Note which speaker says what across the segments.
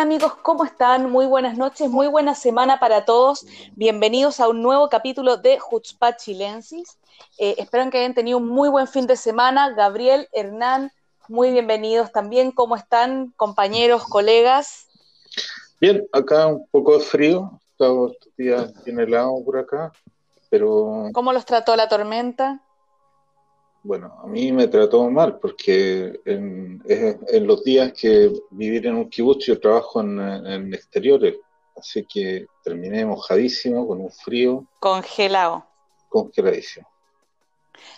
Speaker 1: Hola amigos, ¿cómo están? Muy buenas noches, muy buena semana para todos. Bienvenidos a un nuevo capítulo de Jutzpah Chilensis. Eh, espero que hayan tenido un muy buen fin de semana. Gabriel, Hernán, muy bienvenidos también. ¿Cómo están, compañeros, colegas?
Speaker 2: Bien, acá un poco de frío. Estos días bien helado por acá, pero...
Speaker 1: ¿Cómo los trató la tormenta?
Speaker 2: Bueno, a mí me trató mal porque en, en los días que vivir en un kibutz yo trabajo en, exteriores, así que terminé mojadísimo, con un frío.
Speaker 1: Congelado.
Speaker 2: Congeladísimo.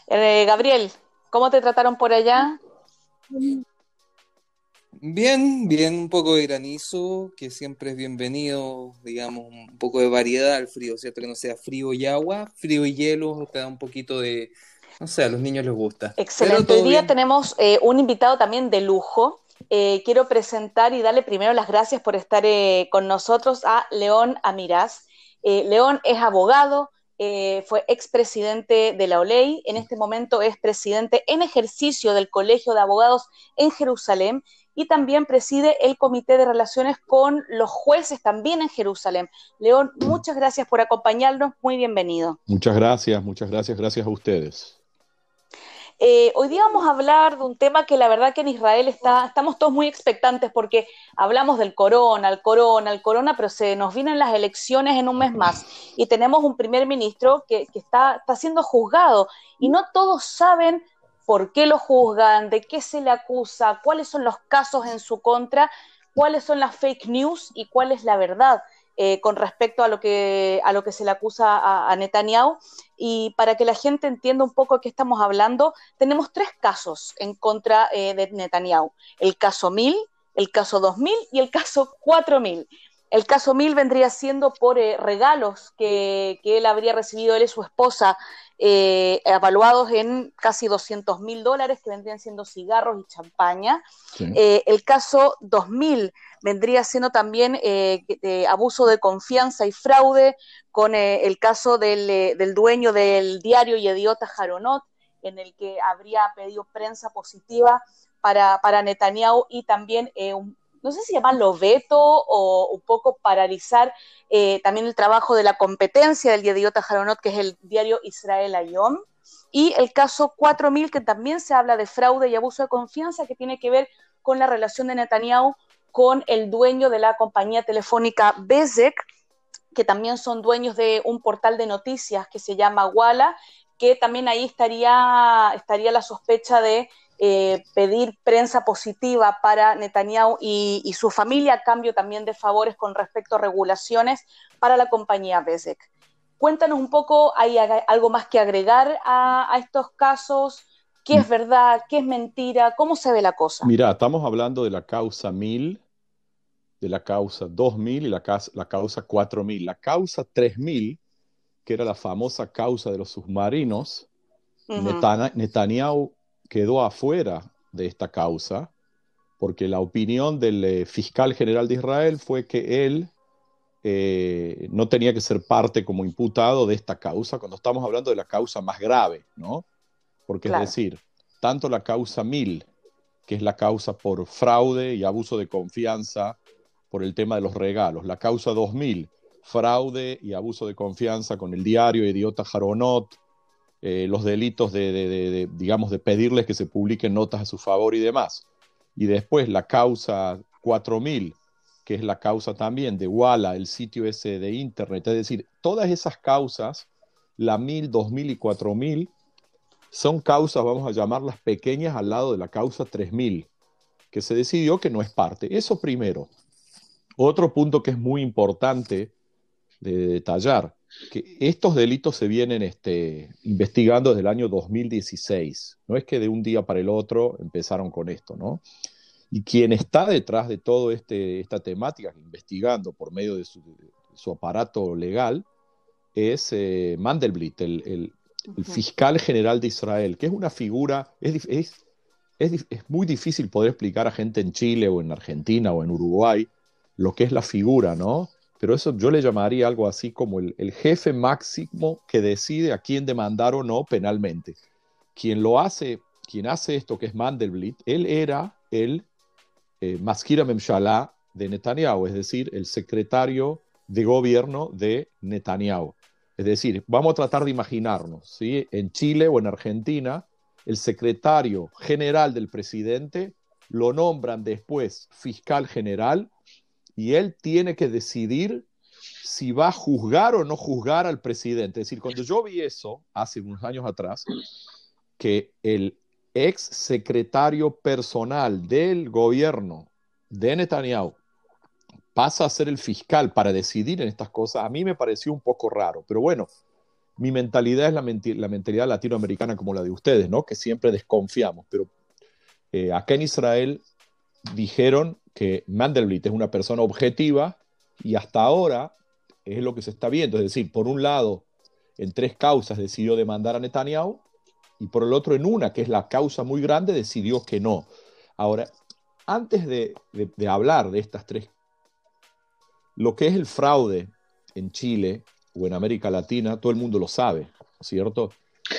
Speaker 1: Eh, Gabriel, ¿cómo te trataron por allá?
Speaker 3: Bien, bien, un poco de granizo, que siempre es bienvenido, digamos, un poco de variedad al frío, ¿cierto? Que no sea frío y agua, frío y hielo, te da un poquito de, no sé, a los niños les gusta.
Speaker 1: Excelente. Hoy día tenemos eh, un invitado también de lujo. Eh, quiero presentar y darle primero las gracias por estar eh, con nosotros a León Amirás. León es abogado, fue expresidente de la OLEI, en este momento es presidente en ejercicio del Colegio de Abogados en Jerusalén y también preside el Comité de Relaciones con los jueces también en Jerusalén. León, muchas gracias por acompañarnos, muy bienvenido.
Speaker 4: Muchas gracias, muchas gracias, gracias a ustedes.
Speaker 1: Eh, hoy día vamos a hablar de un tema que la verdad que en Israel está, estamos todos muy expectantes porque hablamos del corona, el corona, el corona, pero se nos vienen las elecciones en un mes más y tenemos un primer ministro que, está, está siendo juzgado y no todos saben por qué lo juzgan, de qué se le acusa, cuáles son los casos en su contra, cuáles son las fake news y cuál es la verdad. Eh, con respecto a lo que, a lo que se le acusa a, Netanyahu. Y para que la gente entienda un poco de qué estamos hablando, tenemos tres casos en contra eh, de Netanyahu. El caso 1000, el caso 2000 y el caso 4000. El caso 1000 vendría siendo por eh, regalos que, que, él habría recibido, él y su esposa, eh, evaluados en casi 200 mil dólares, que vendrían siendo cigarros y champaña. Eh, el caso 2000 vendría siendo también eh, abuso de confianza y fraude con el caso del, dueño del diario y idiota Jaronot, en el que habría pedido prensa positiva para, para Netanyahu y también un no sé si llamarlo veto o un poco paralizar eh, también el trabajo de la competencia del Yediota Jaronot, que es el diario Israel Ayom, y el caso 4000, que también se habla de fraude y abuso de confianza, que tiene que ver con la relación de Netanyahu con el dueño de la compañía telefónica Bezek, que también son dueños de un portal de noticias que se llama Walla, que también ahí estaría, estaría la sospecha de eh, pedir prensa positiva para Netanyahu y, su familia a cambio también de favores con respecto a regulaciones para la compañía Bezek. Cuéntanos un poco, ¿hay algo más que agregar a, estos casos? ¿Qué es verdad? ¿Qué es mentira? ¿Cómo se ve la cosa?
Speaker 4: Mira, estamos hablando de la causa 1000, de la causa 2000 y la, la causa 4000. La causa 3000, que era la famosa causa de los submarinos, Netanyahu quedó afuera de esta causa, porque la opinión del eh, fiscal general de Israel fue que él eh, no tenía que ser parte como imputado de esta causa, cuando estamos hablando de la causa más grave, ¿no? Porque es decir, tanto la causa 1000, que es la causa por fraude y abuso de confianza por el tema de los regalos, la causa 2000, fraude y abuso de confianza con el diario Idiota Jaronot, eh, los delitos de, digamos, de pedirles que se publiquen notas a su favor y demás. Y después la causa 4000, que es la causa también de Walla, el sitio ese de Internet. Es decir, todas esas causas, la 1000, 2000 y 4000, son causas, vamos a llamarlas pequeñas, al lado de la causa 3000, que se decidió que no es parte. Eso primero. Otro punto que es muy importante de detallar que estos delitos se vienen este, investigando desde el año 2016. No es que de un día para el otro empezaron con esto, ¿no? Y quien está detrás de toda este, esta temática, investigando por medio de su, aparato legal, es eh, Mandelblit, el, el fiscal general de Israel, que es una figura, es, es, es, es, muy difícil poder explicar a gente en Chile o en Argentina o en Uruguay lo que es la figura, ¿no? Pero eso yo le llamaría algo así como el, jefe máximo que decide a quién demandar o no penalmente. Quien lo hace, quien hace esto, que es Mandelblit, él era el eh, Maskira Memshalá de Netanyahu, es decir, el secretario de gobierno de Netanyahu. Es decir, vamos a tratar de imaginarnos, ¿sí? En Chile o en Argentina, el secretario general del presidente lo nombran después fiscal general y él tiene que decidir si va a juzgar o no juzgar al presidente. Es decir, cuando yo vi eso hace unos años atrás, que el ex secretario personal del gobierno de Netanyahu pasa a ser el fiscal para decidir en estas cosas, a mí me pareció un poco raro, pero bueno, mi mentalidad es la, mentalidad latinoamericana como la de ustedes, ¿no? Que siempre desconfiamos, pero eh, acá en Israel dijeron que Mandelblit es una persona objetiva y hasta ahora es lo que se está viendo, es decir, por un lado, en tres causas decidió demandar a Netanyahu y por el otro en una, que es la causa muy grande, decidió que no. Ahora, antes de, de hablar de estas tres lo que es el fraude en Chile o en América Latina, todo el mundo lo sabe, ¿cierto?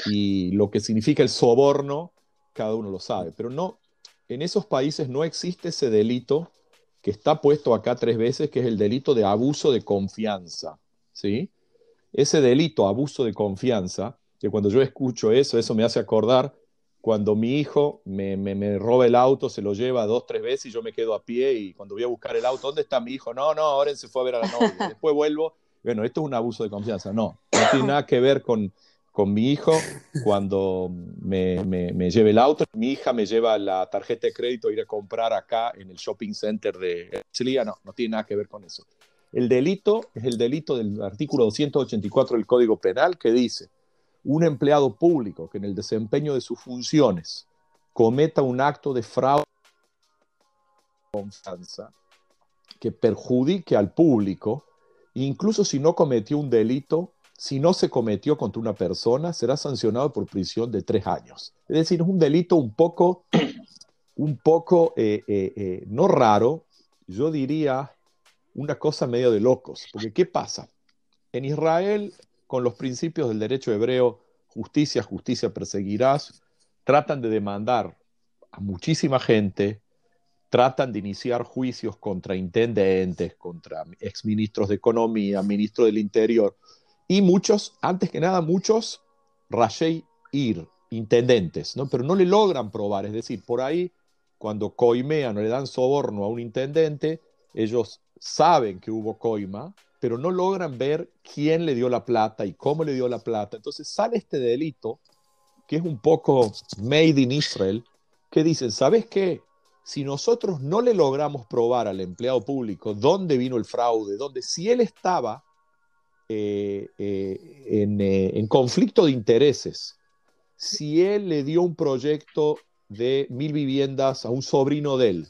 Speaker 4: Y lo que significa el soborno, cada uno lo sabe. Pero no, en esos países no existe ese delito que está puesto acá tres veces, que es el delito de abuso de confianza, ¿sí? Ese delito, abuso de confianza, que cuando yo escucho eso, eso me hace acordar cuando mi hijo me, me, roba el auto, se lo lleva dos, tres veces y yo me quedo a pie y cuando voy a buscar el auto, ¿dónde está mi hijo? No, no, ahora se fue a ver a la novia. Después vuelvo. Bueno, esto es un abuso de confianza. No, no tiene nada que ver con, con mi hijo cuando me, me, lleve el auto. Mi hija me lleva la tarjeta de crédito a ir a comprar acá en el shopping center de Chile. No, no tiene nada que ver con eso. El delito es el delito del artículo 284 del Código Penal que dice un empleado público que en el desempeño de sus funciones cometa un acto de fraude confianza que perjudique al público, incluso si no cometió un delito, si no se cometió contra una persona, será sancionado por prisión de tres años. Es decir, es un delito un poco, un poco, eh, eh, eh, no raro, yo diría una cosa medio de locos, porque ¿qué pasa? En Israel con los principios del derecho hebreo, justicia, justicia perseguirás, tratan de demandar a muchísima gente, tratan de iniciar juicios contra intendentes, contra exministros de Economía, ministros del Interior, y muchos, antes que nada, muchos Rashei Ir, intendentes, ¿no? pero no le logran probar, es decir, por ahí, cuando coimean o le dan soborno a un intendente, ellos saben que hubo coima, pero no logran ver quién le dio la plata y cómo le dio la plata. Entonces sale este delito, que es un poco made in Israel, que dicen, ¿sabes qué? Si nosotros no le logramos probar al empleado público dónde vino el fraude, dónde si él estaba eh, eh, en, eh, en conflicto de intereses, si él le dio un proyecto de mil viviendas a un sobrino de él,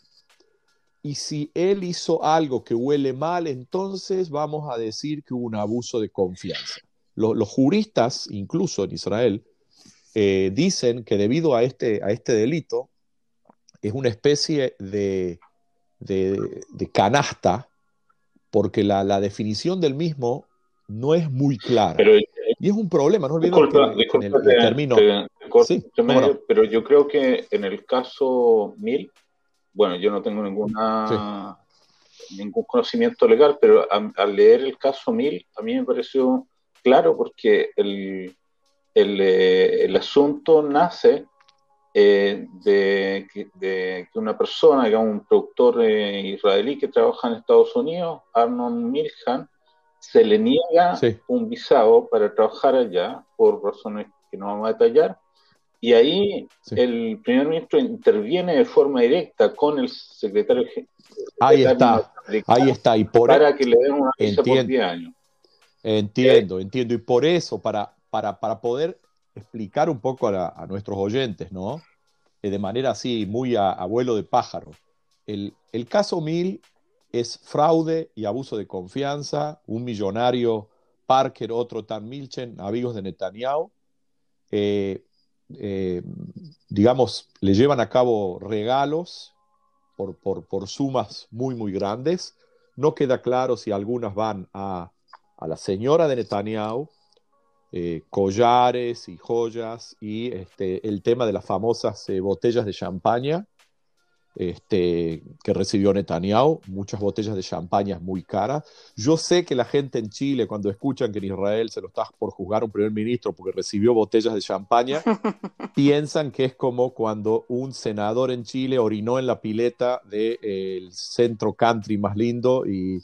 Speaker 4: y si él hizo algo que huele mal, entonces vamos a decir que hubo un abuso de confianza. Los, juristas, incluso en Israel, dicen que debido a este, a este delito, es una especie de, de, canasta, porque la, la, definición del mismo no es muy clara. y es un problema, no olvides que,
Speaker 2: el, término... Pero yo creo que en el caso Mil, bueno, yo no tengo ninguna ningún conocimiento legal, pero al leer el caso Mil, a mí me pareció claro porque el, el, eh, asunto nace eh, de, que una persona, digamos, un productor eh, israelí que trabaja en Estados Unidos, Arnon Milhan, se le niega un visado para trabajar allá por razones que no vamos a detallar, y ahí el primer ministro interviene de forma directa con el secretario
Speaker 4: Ahí está, ahí está. Y por
Speaker 2: para que le den una visa entiendo, por 10 años.
Speaker 4: Entiendo, entiendo. Y por eso, para, para, para poder explicar un poco a, nuestros oyentes, ¿no? Eh, de manera así, muy a abuelo de pájaro. El, el caso Mil es fraude y abuso de confianza. Un millonario, Parker, otro Tan Milchen, amigos de Netanyahu, eh, eh, digamos, le llevan a cabo regalos por, por, sumas muy, muy grandes. No queda claro si algunas van a, a la señora de Netanyahu, eh, collares y joyas, y este, el tema de las famosas botellas de champaña este, que recibió Netanyahu, muchas botellas de champaña muy caras. Yo sé que la gente en Chile, cuando escuchan que en Israel se lo está por juzgar un primer ministro porque recibió botellas de champaña, piensan que es como cuando un senador en Chile orinó en la pileta del eh, centro country más lindo y,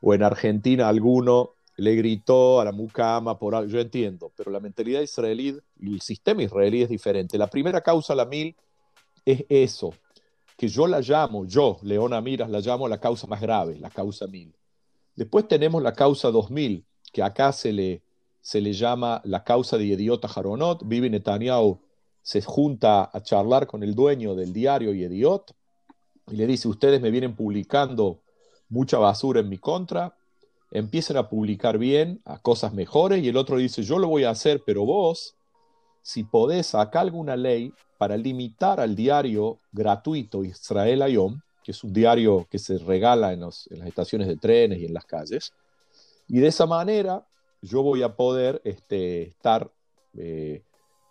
Speaker 4: o en Argentina alguno le gritó a la mucama por algo. Yo entiendo, pero la mentalidad israelí y el sistema israelí es diferente. La primera causa, la mil, es eso, que yo la llamo, yo, Leona Miras, la llamo la causa más grave, la causa 1000. Después tenemos la causa 2000, que acá se le, se le llama la causa de Idiota Jaronot. Vivi Netanyahu se junta a charlar con el dueño del diario Idiot y le dice, ustedes me vienen publicando mucha basura en mi contra, empiecen a publicar bien, a cosas mejores, y el otro dice, yo lo voy a hacer, pero vos, si podés sacar alguna ley para limitar al diario gratuito Israel Ayom, que es un diario que se regala en, las estaciones de trenes y en las calles, y de esa manera yo voy a poder este, estar eh,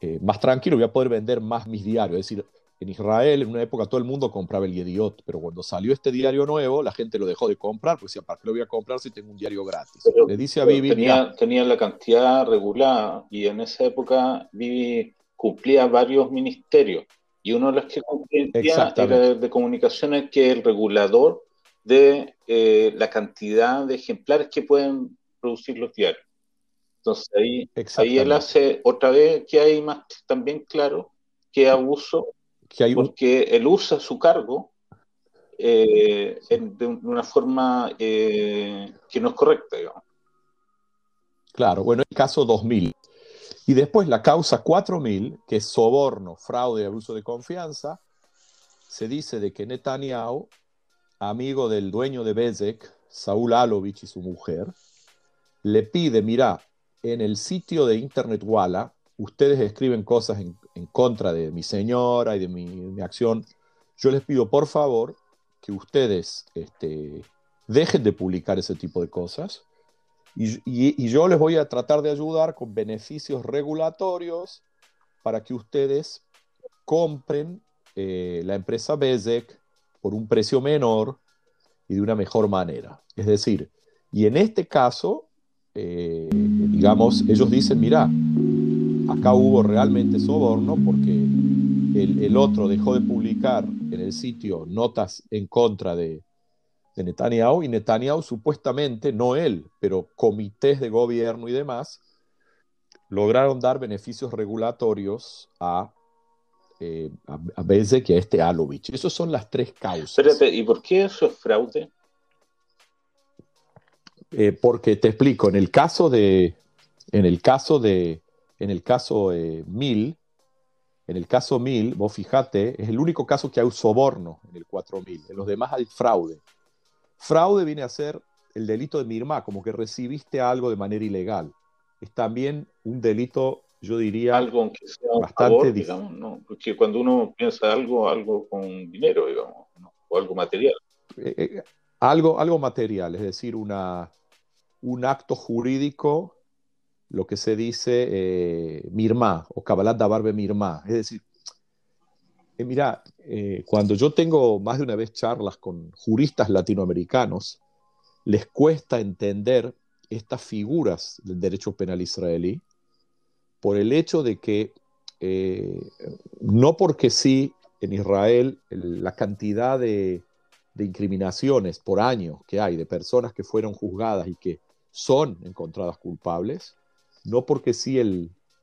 Speaker 4: eh, más tranquilo, voy a poder vender más mis diarios. Es decir, en Israel en una época todo el mundo compraba el Yediot, pero cuando salió este diario nuevo, la gente lo dejó de comprar, porque decía, ¿para qué lo voy a comprar si tengo un diario gratis?
Speaker 2: Le dice a Vivi... Tenía, tenía, la cantidad regulada y en esa época Vivi cumplía varios ministerios y uno de los que cumplía era de, comunicaciones que el regulador de eh, la cantidad de ejemplares que pueden producir los diarios. Entonces ahí, ahí él hace otra vez que hay más también claro que abuso, que hay porque él usa su cargo eh, de una forma eh, que no es correcta, digamos.
Speaker 4: Claro, bueno, el caso 2000. Y después la causa 4000, que es soborno, fraude y abuso de confianza, se dice de que Netanyahu, amigo del dueño de Bezek, Saúl Alovich y su mujer, le pide, mira, en el sitio de Internet Walla, ustedes escriben cosas en, contra de mi señora y de mi, acción. Yo les pido, por favor, que ustedes este, dejen de publicar ese tipo de cosas y, yo les voy a tratar de ayudar con beneficios regulatorios para que ustedes compren eh, la empresa Bezek por un precio menor y de una mejor manera. Es decir, y en este caso, eh, digamos, ellos dicen, mira, acá hubo realmente soborno porque el otro dejó de publicar en el sitio notas en contra de, de Netanyahu y Netanyahu supuestamente, no él, pero comités de gobierno y demás, lograron dar beneficios regulatorios a, eh, a, Bezek y a este Alovich. Esas son las tres causas.
Speaker 2: Espérate, ¿y por qué eso es fraude?
Speaker 4: Eh, porque te explico, en el caso de, en el caso de, en el caso eh, Mil, en el caso Mil, vos fijate, es el único caso que hay soborno en el 4000, en los demás hay fraude. Fraude viene a ser el delito de mirma, como que recibiste algo de manera ilegal. Es también un delito, yo diría,
Speaker 2: algo que sea bastante digamos, ¿no? Porque cuando uno piensa algo, algo con dinero, digamos, o algo material.
Speaker 4: Eh, eh, algo, algo material, es decir, una, un acto jurídico, lo que se dice eh, mirma o Kabbalat Dabarbe mirma. Es decir, mira, eh, cuando yo tengo más de una vez charlas con juristas latinoamericanos, les cuesta entender estas figuras del derecho penal israelí por el hecho de que eh, no porque sí en Israel la cantidad de, incriminaciones por año que hay de personas que fueron juzgadas y que son encontradas culpables, no porque sí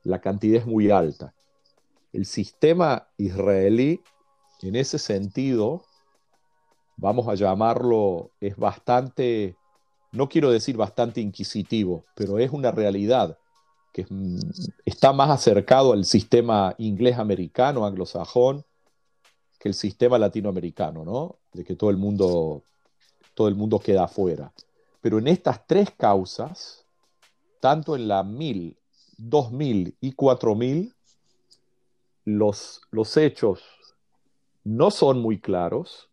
Speaker 4: la cantidad es muy alta el sistema israelí, en ese sentido, vamos a llamarlo, es bastante, no quiero decir bastante inquisitivo, pero es una realidad que mm, está más acercado al sistema inglés-americano, anglosajón, que el sistema latinoamericano, ¿no? De que todo el mundo, todo el mundo queda afuera. Pero en estas tres causas, tanto en la 1000, 2000 y 4000, los, los hechos no son muy claros,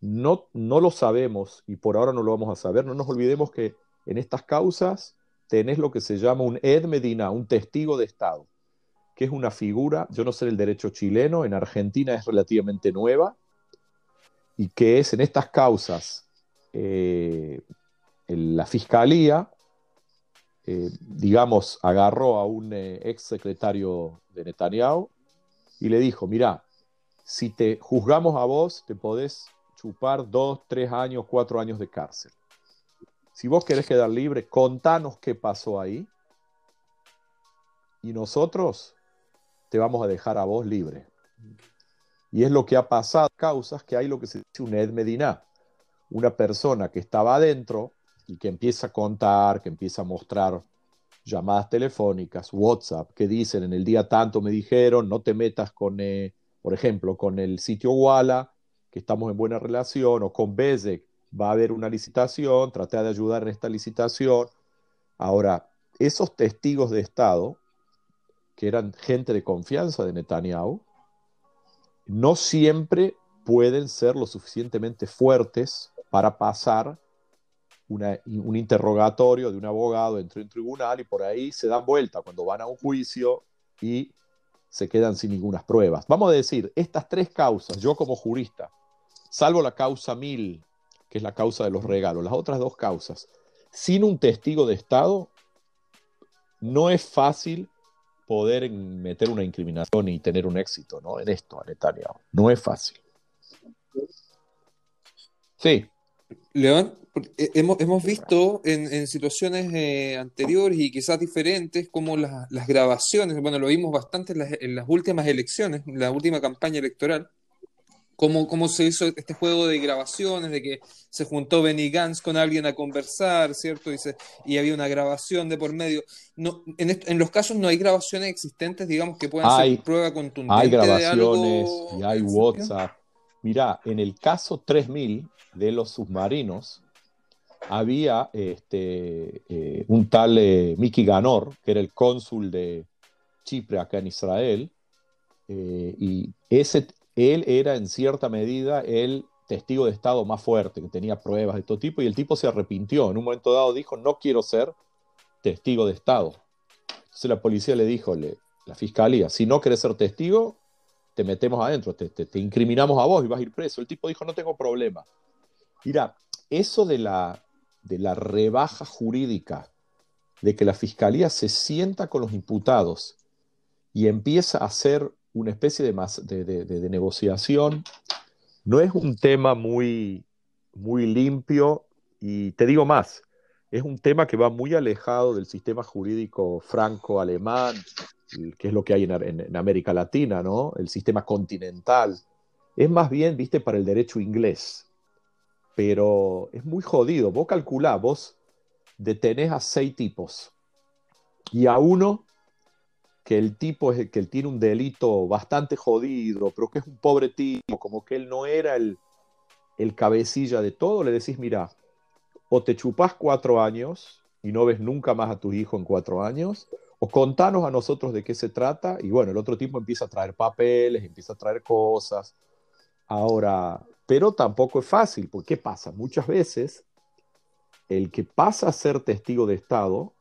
Speaker 4: no, no lo sabemos y por ahora no lo vamos a saber. No nos olvidemos que en estas causas tenés lo que se llama un Ed Medina, un testigo de Estado, que es una figura, yo no sé el derecho chileno, en Argentina es relativamente nueva, y que es en estas causas eh, la fiscalía, eh, digamos, agarró a un eh, ex secretario de Netanyahu y le dijo, mira, si te juzgamos a vos, te podés chupar dos, tres años, cuatro años de cárcel. Si vos querés quedar libre, contanos qué pasó ahí y nosotros te vamos a dejar a vos libre. Y es lo que ha pasado, causas que hay lo que se dice un Ed Medina, una persona que estaba adentro y que empieza a contar, que empieza a mostrar llamadas telefónicas, WhatsApp, que dicen en el día tanto me dijeron, no te metas con, eh, por ejemplo, con el sitio Walla, que estamos en buena relación, o con Bezek, va a haber una licitación, traté de ayudar en esta licitación. Ahora, esos testigos de Estado, que eran gente de confianza de Netanyahu, no siempre pueden ser lo suficientemente fuertes para pasar un interrogatorio de un abogado dentro de un tribunal y por ahí se dan vuelta cuando van a un juicio y se quedan sin ninguna pruebas. Vamos a decir, estas tres causas, yo como jurista, salvo la causa 1000, que es la causa de los regalos, las otras dos causas, sin un testigo de Estado, no es fácil poder meter una incriminación y tener un éxito ¿no? en esto, a Netanyahu. No es fácil. Sí.
Speaker 3: León, hemos, hemos visto en, situaciones eh, anteriores y quizás diferentes como las, grabaciones, bueno, lo vimos bastante en las, en las, últimas elecciones, en la última campaña electoral, cómo, cómo se hizo este juego de grabaciones, de que se juntó Benny Gantz con alguien a conversar, ¿cierto? Y, y había una grabación de por medio. No, en, en, los casos no hay grabaciones existentes, digamos, que puedan ser prueba contundente.
Speaker 4: Hay grabaciones y hay WhatsApp. Mirá, en el caso 3000 de los submarinos, había este, eh, un tal eh, Miki Ganor, que era el cónsul de Chipre acá en Israel, eh, y ese, él era en cierta medida el testigo de Estado más fuerte, que tenía pruebas de todo tipo, y el tipo se arrepintió. En un momento dado dijo, no quiero ser testigo de Estado. Entonces la policía le dijo, la fiscalía, si no querés ser testigo, te metemos adentro, te, te, incriminamos a vos y vas a ir preso. El tipo dijo, no tengo problema. Mira, eso de la, de la rebaja jurídica, de que la fiscalía se sienta con los imputados y empieza a hacer una especie de, negociación, no es un tema muy, muy limpio y te digo más, es un tema que va muy alejado del sistema jurídico franco-alemán, que es lo que hay en, en, América Latina, ¿no? El sistema continental. Es más bien, viste, para el derecho inglés pero es muy jodido. Vos calculás, vos detenés a seis tipos y a uno que el tipo es el que tiene un delito bastante jodido, pero que es un pobre tipo, como que él no era el, el cabecilla de todo, le decís, mira, o te chupás cuatro años y no ves nunca más a tu hijo en cuatro años, o contanos a nosotros de qué se trata, y bueno, el otro tipo empieza a traer papeles, empieza a traer cosas. Ahora, pero tampoco es fácil, porque ¿qué pasa? Muchas veces el que pasa a ser testigo de Estado,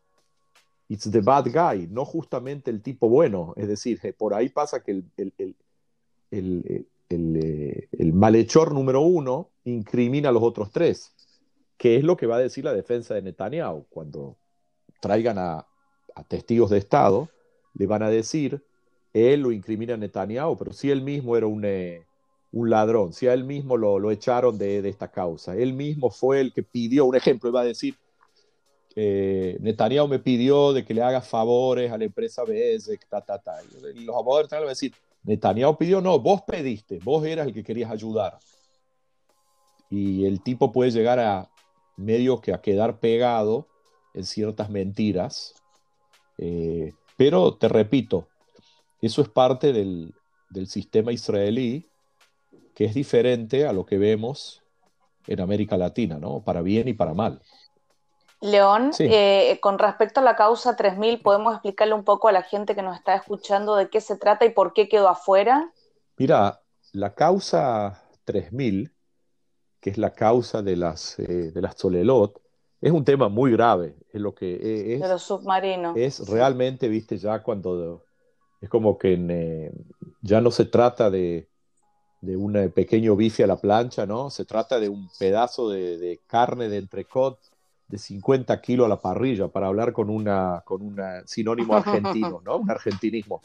Speaker 4: it's the bad guy, no justamente el tipo bueno. Es decir, por ahí pasa que el, el, el, el, malhechor número uno incrimina a los otros tres, que es lo que va a decir la defensa de Netanyahu. Cuando traigan a, a testigos de Estado, le van a decir, él lo incrimina a Netanyahu, pero si él mismo era un... Eh, un ladrón, si a él mismo lo, echaron de, esta causa, él mismo fue el que pidió, un ejemplo, iba a decir, eh, Netanyahu me pidió de que le haga favores a la empresa Bezek, ta, ta, ta. Y los abogados van a decir, Netanyahu pidió, no, vos pediste, vos eras el que querías ayudar. Y el tipo puede llegar a medio que a quedar pegado en ciertas mentiras. Eh, pero te repito, eso es parte del, del sistema israelí que es diferente a lo que vemos en América Latina, ¿no? Para bien y para mal.
Speaker 1: León, eh, con respecto a la causa 3000, ¿podemos explicarle un poco a la gente que nos está escuchando de qué se trata y por qué quedó afuera?
Speaker 4: Mira, la causa 3000, que es la causa de las, eh, de las Solelot, es un tema muy grave. Es lo que e, es.
Speaker 1: De los submarinos.
Speaker 4: Es realmente, viste, ya cuando. Es como que eh, ya no se trata de, de un pequeño bife a la plancha, ¿no? Se trata de un pedazo de, de carne de entrecot de 50 kilos a la parrilla, para hablar con una con un sinónimo argentino, ¿no? Un argentinismo.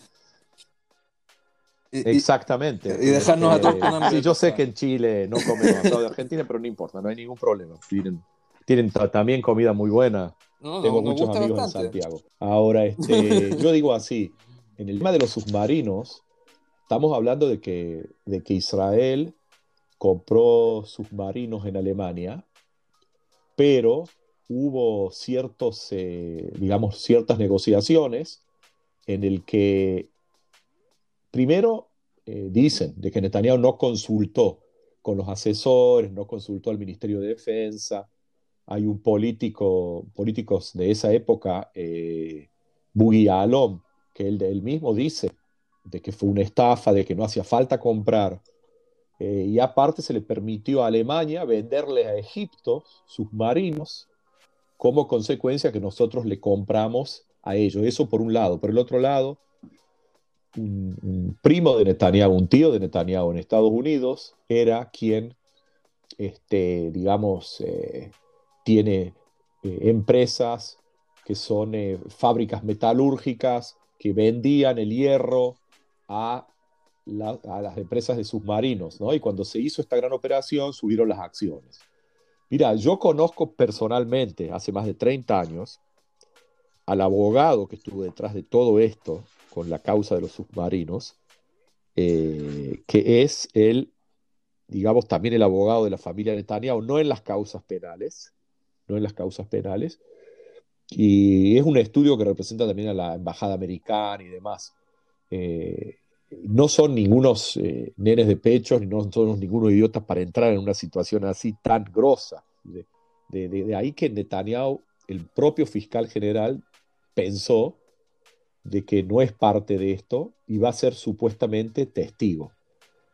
Speaker 4: Exactamente.
Speaker 3: Y dejarnos a todos
Speaker 4: este, Sí, yo sé que en Chile no comen asado de Argentina, pero no importa, no hay ningún problema. Tienen, tienen también comida muy buena. Tengo muchos amigos en Santiago. Ahora, este, yo digo así, en el tema de los submarinos, estamos hablando de que, de que Israel compró submarinos en Alemania, pero hubo ciertos, eh, digamos, ciertas negociaciones en el que, primero, eh, dicen de que Netanyahu no consultó con los asesores, no consultó al Ministerio de Defensa. Hay un político, políticos de esa época, eh, Alom, que él, él mismo dice de que fue una estafa, de que no hacía falta comprar. Eh, y aparte se le permitió a Alemania venderle a Egipto submarinos como consecuencia que nosotros le compramos a ellos. Eso por un lado. Por el otro lado, un, primo de Netanyahu, un tío de Netanyahu en Estados Unidos, era quien, este, digamos, eh, tiene eh, empresas que son fábricas metalúrgicas que vendían el hierro a, las empresas de submarinos, ¿no? Y cuando se hizo esta gran operación, subieron las acciones. Mira, yo conozco personalmente, hace más de 30 años, al abogado que estuvo detrás de todo esto con la causa de los submarinos, eh, que es el, digamos, también el abogado de la familia Netanyahu, no en las causas penales, no en las causas penales, y es un estudio que representa también a la embajada americana y demás. Eh, no son ningunos eh, nenes de pecho, ni no son ningunos idiotas para entrar en una situación así tan grosa. De, de, ahí que Netanyahu, el propio fiscal general, pensó de que no es parte de esto y va a ser supuestamente testigo.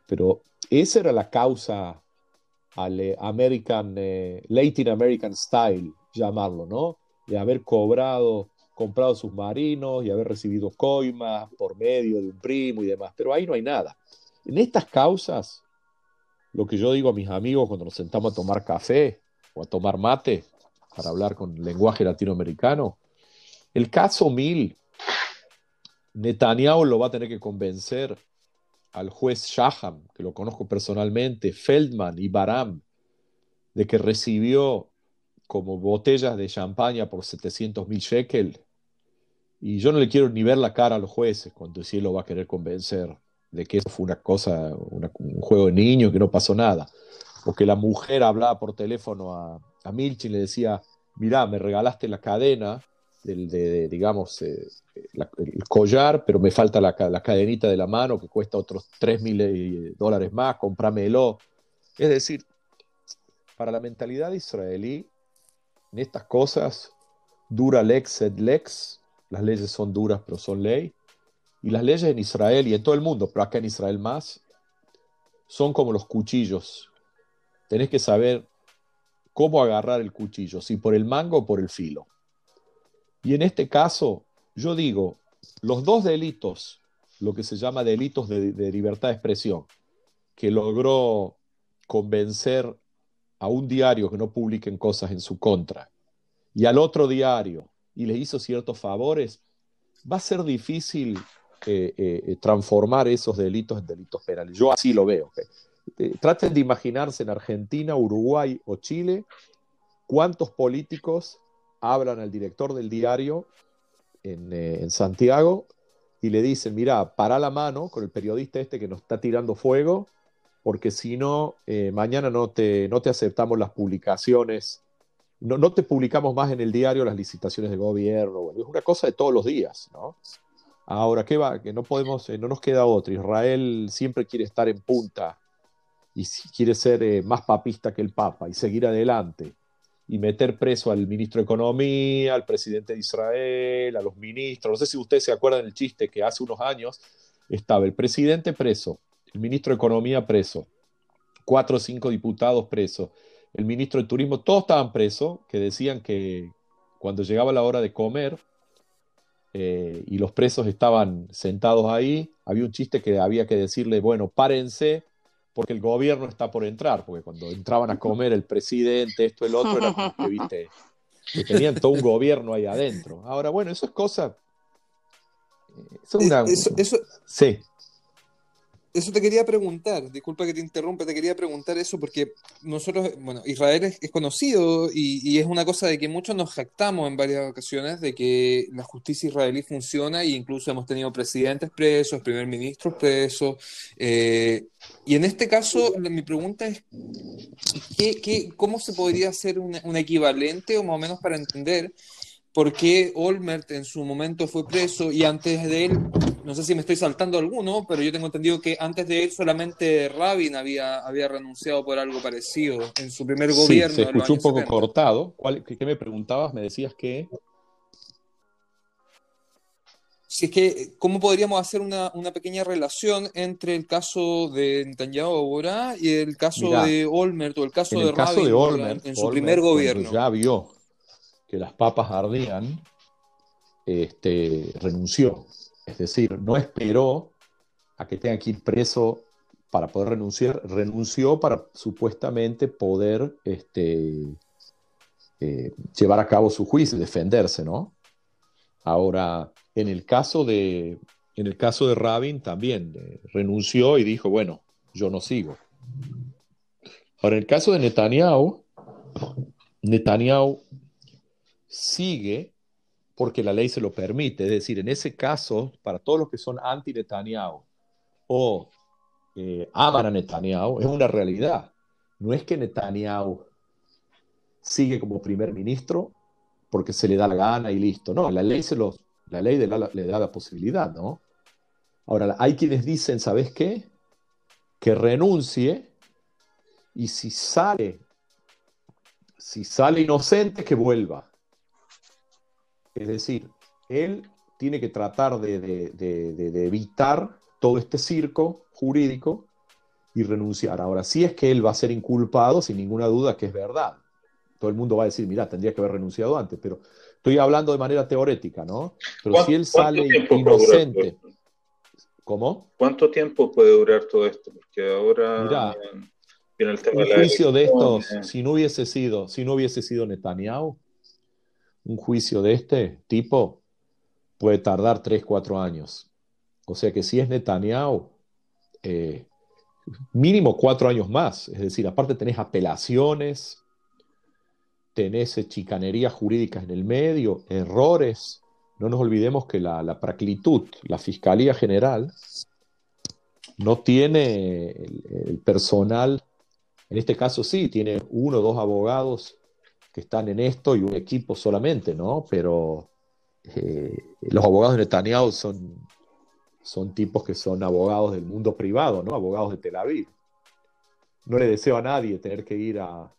Speaker 4: Pero esa era la causa al eh, American, eh, Latin American Style, llamarlo, ¿no? De haber cobrado comprado submarinos y haber recibido coimas por medio de un primo y demás, pero ahí no hay nada. En estas causas, lo que yo digo a mis amigos cuando nos sentamos a tomar café o a tomar mate, para hablar con lenguaje latinoamericano, el caso 1000, Netanyahu lo va a tener que convencer al juez Shaham, que lo conozco personalmente, Feldman y Baram, de que recibió como botellas de champaña por 700 mil shekel y yo no le quiero ni ver la cara a los jueces cuando él lo va a querer convencer de que eso fue una cosa, un juego de niño, que no pasó nada. O que la mujer hablaba por teléfono a, a Milch y le decía, mirá, me regalaste la cadena, del, de, digamos, eh, el collar, pero me falta la, la, cadenita de la mano que cuesta otros 3 mil eh, dólares más, cómpramelo. Es decir, para la mentalidad israelí, en estas cosas, dura lex et lex, las leyes son duras, pero son ley. Y las leyes en Israel y en todo el mundo, pero acá en Israel más, son como los cuchillos. Tenés que saber cómo agarrar el cuchillo, si por el mango o por el filo. Y en este caso, yo digo, los dos delitos, lo que se llama delitos de, de libertad de expresión, que logró convencer a un diario que no publiquen cosas en su contra, y al otro diario y le hizo ciertos favores, va a ser difícil eh, eh, transformar esos delitos en delitos penales. Yo así lo veo. Eh, traten de imaginarse en Argentina, Uruguay o Chile cuántos políticos hablan al director del diario en, Santiago y le dicen, mira, para la mano con el periodista este que nos está tirando fuego, porque si no, mañana no te, no te aceptamos las publicaciones no, te publicamos más en el diario las licitaciones de gobierno, es una cosa de todos los días, ¿no? Ahora, ¿qué va? Que no podemos, eh, no nos queda otro. Israel siempre quiere estar en punta y quiere ser eh, más papista que el Papa y seguir adelante. y meter preso al ministro de Economía, al presidente de Israel, a los ministros. No sé si ustedes se acuerdan del chiste que hace unos años estaba el presidente preso, el ministro de Economía preso, cuatro o cinco diputados presos, el ministro de Turismo, todos estaban presos, que decían que cuando llegaba la hora de comer eh, y los presos estaban sentados ahí, había un chiste que había que decirle, bueno, párense porque el gobierno está por entrar, porque cuando entraban a comer el presidente, esto, el otro, era como que, viste, que tenían todo un gobierno ahí adentro. Ahora, bueno, eso es cosa...
Speaker 3: Eh, eso es una... Eso, eso,
Speaker 4: sí.
Speaker 3: Eso te quería preguntar, disculpa que te interrumpa, te quería preguntar eso porque nosotros, bueno, Israel es, conocido y, es una cosa de que muchos nos jactamos en varias ocasiones de que la justicia israelí funciona e incluso hemos tenido presidentes presos, primer ministros presos. Eh, y en este caso, mi pregunta es, ¿qué, qué, cómo se podría hacer un, un equivalente o más o menos para entender por qué Olmert en su momento fue preso y antes de él, no sé si me estoy saltando alguno, pero yo tengo entendido que antes de él solamente Rabin había, había renunciado por algo parecido en su primer gobierno.
Speaker 4: Sí, se escuchó un poco cortado. qué, me preguntabas? Me decías que...
Speaker 3: Si es que, ¿cómo podríamos hacer una, pequeña relación entre el caso de Netanyahu ahora y el caso de Olmert o el caso de Rabin en su primer gobierno?
Speaker 4: Ya vio que las papas ardían, este, renunció. Es decir, no esperó a que tenga que ir preso para poder renunciar, renunció para supuestamente poder este, eh, llevar a cabo su juicio, defenderse, ¿no? Ahora, en el caso de, en el caso de Rabin también eh, renunció y dijo, bueno, yo no sigo. Ahora, en el caso de Netanyahu, Netanyahu sigue porque la ley se lo permite. Es decir, en ese caso, para todos los que son anti-Netanyahu o eh, aman a Netanyahu, es una realidad. No es que Netanyahu sigue como primer ministro porque se le da la gana y listo. No, la ley, se los, la ley le da la posibilidad, ¿no? Ahora, hay quienes dicen, ¿sabes qué? Que renuncie y si sale, si sale inocente, que vuelva. Es decir, él tiene que tratar de, evitar todo este circo jurídico y renunciar. Ahora, si es que él va a ser inculpado, sin ninguna duda que es verdad. Todo el mundo va a decir, mira, tendría que haber renunciado antes, pero estoy hablando de manera teórica, ¿no? Pero si él sale inocente. ¿Cómo?
Speaker 2: ¿Cuánto tiempo puede durar todo esto? Porque ahora
Speaker 4: viene el tema un juicio de estos, si no hubiese sido, si no hubiese sido Netanyahu, un juicio de este tipo puede tardar 3, 4 años. O sea que si es Netanyahu, eh, mínimo 4 años más. Es decir, aparte tenés apelaciones, tenés eh, chicanerías jurídicas en el medio, errores. No nos olvidemos que la, la la Fiscalía General, no tiene el personal, en este caso sí, tiene uno o dos abogados que están en esto y un equipo solamente, ¿no? Pero eh, los abogados de Netanyahu son, son tipos que son abogados del mundo privado, ¿no? Abogados de Tel Aviv. No le deseo a nadie tener que ir a,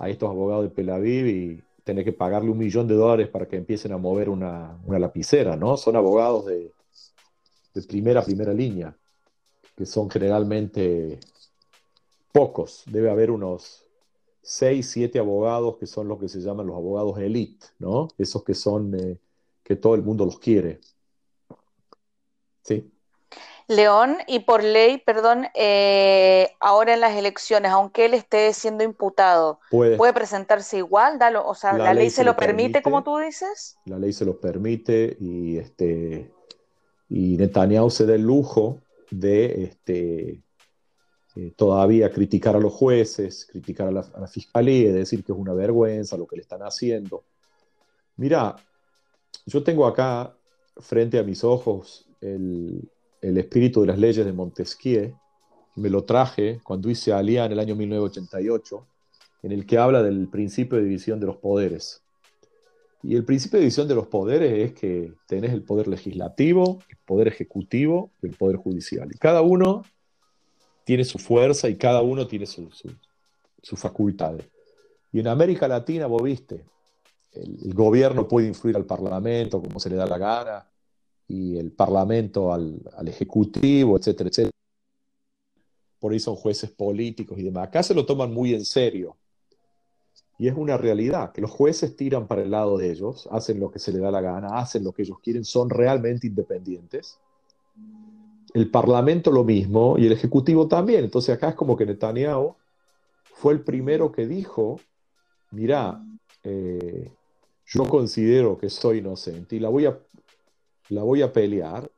Speaker 4: estos abogados de Tel Aviv y tener que pagarle un millón de dólares para que empiecen a mover una, lapicera, ¿no? Son abogados de, de primera, primera línea, que son generalmente pocos. Debe haber unos seis, siete abogados que son los que se llaman los abogados elite, ¿no? Esos que son, eh, que todo el mundo los quiere. Sí.
Speaker 1: León, y por ley, perdón, eh, ahora en las elecciones, aunque él esté siendo imputado, ¿puede, presentarse igual? o sea, ¿la, ley, se, lo permite, como tú dices?
Speaker 4: La ley se lo permite y, este, y Netanyahu se da el lujo de este, eh, todavía criticar a los jueces, criticar a la, fiscalía, decir que es una vergüenza lo que le están haciendo. Mira, yo tengo acá frente a mis ojos el, espíritu de las leyes de Montesquieu, me lo traje cuando hice Alía en el año 1988, en el que habla del principio de división de los poderes. Y el principio de división de los poderes es que tenés el poder legislativo, el poder ejecutivo y el poder judicial. Y cada uno tiene su fuerza y cada uno tiene sus su, facultades. Y en América Latina, vos viste, el, gobierno puede influir al Parlamento como se le da la gana, y el Parlamento al, al Ejecutivo, etcétera, etcétera. Por ahí son jueces políticos y demás. Acá se lo toman muy en serio. Y es una realidad, que los jueces tiran para el lado de ellos, hacen lo que se les da la gana, hacen lo que ellos quieren, son realmente independientes. El Parlamento lo mismo y el Ejecutivo también. Entonces acá es como que Netanyahu fue el primero que dijo, mira, eh, yo considero que soy inocente y la voy, a, la voy a pelear.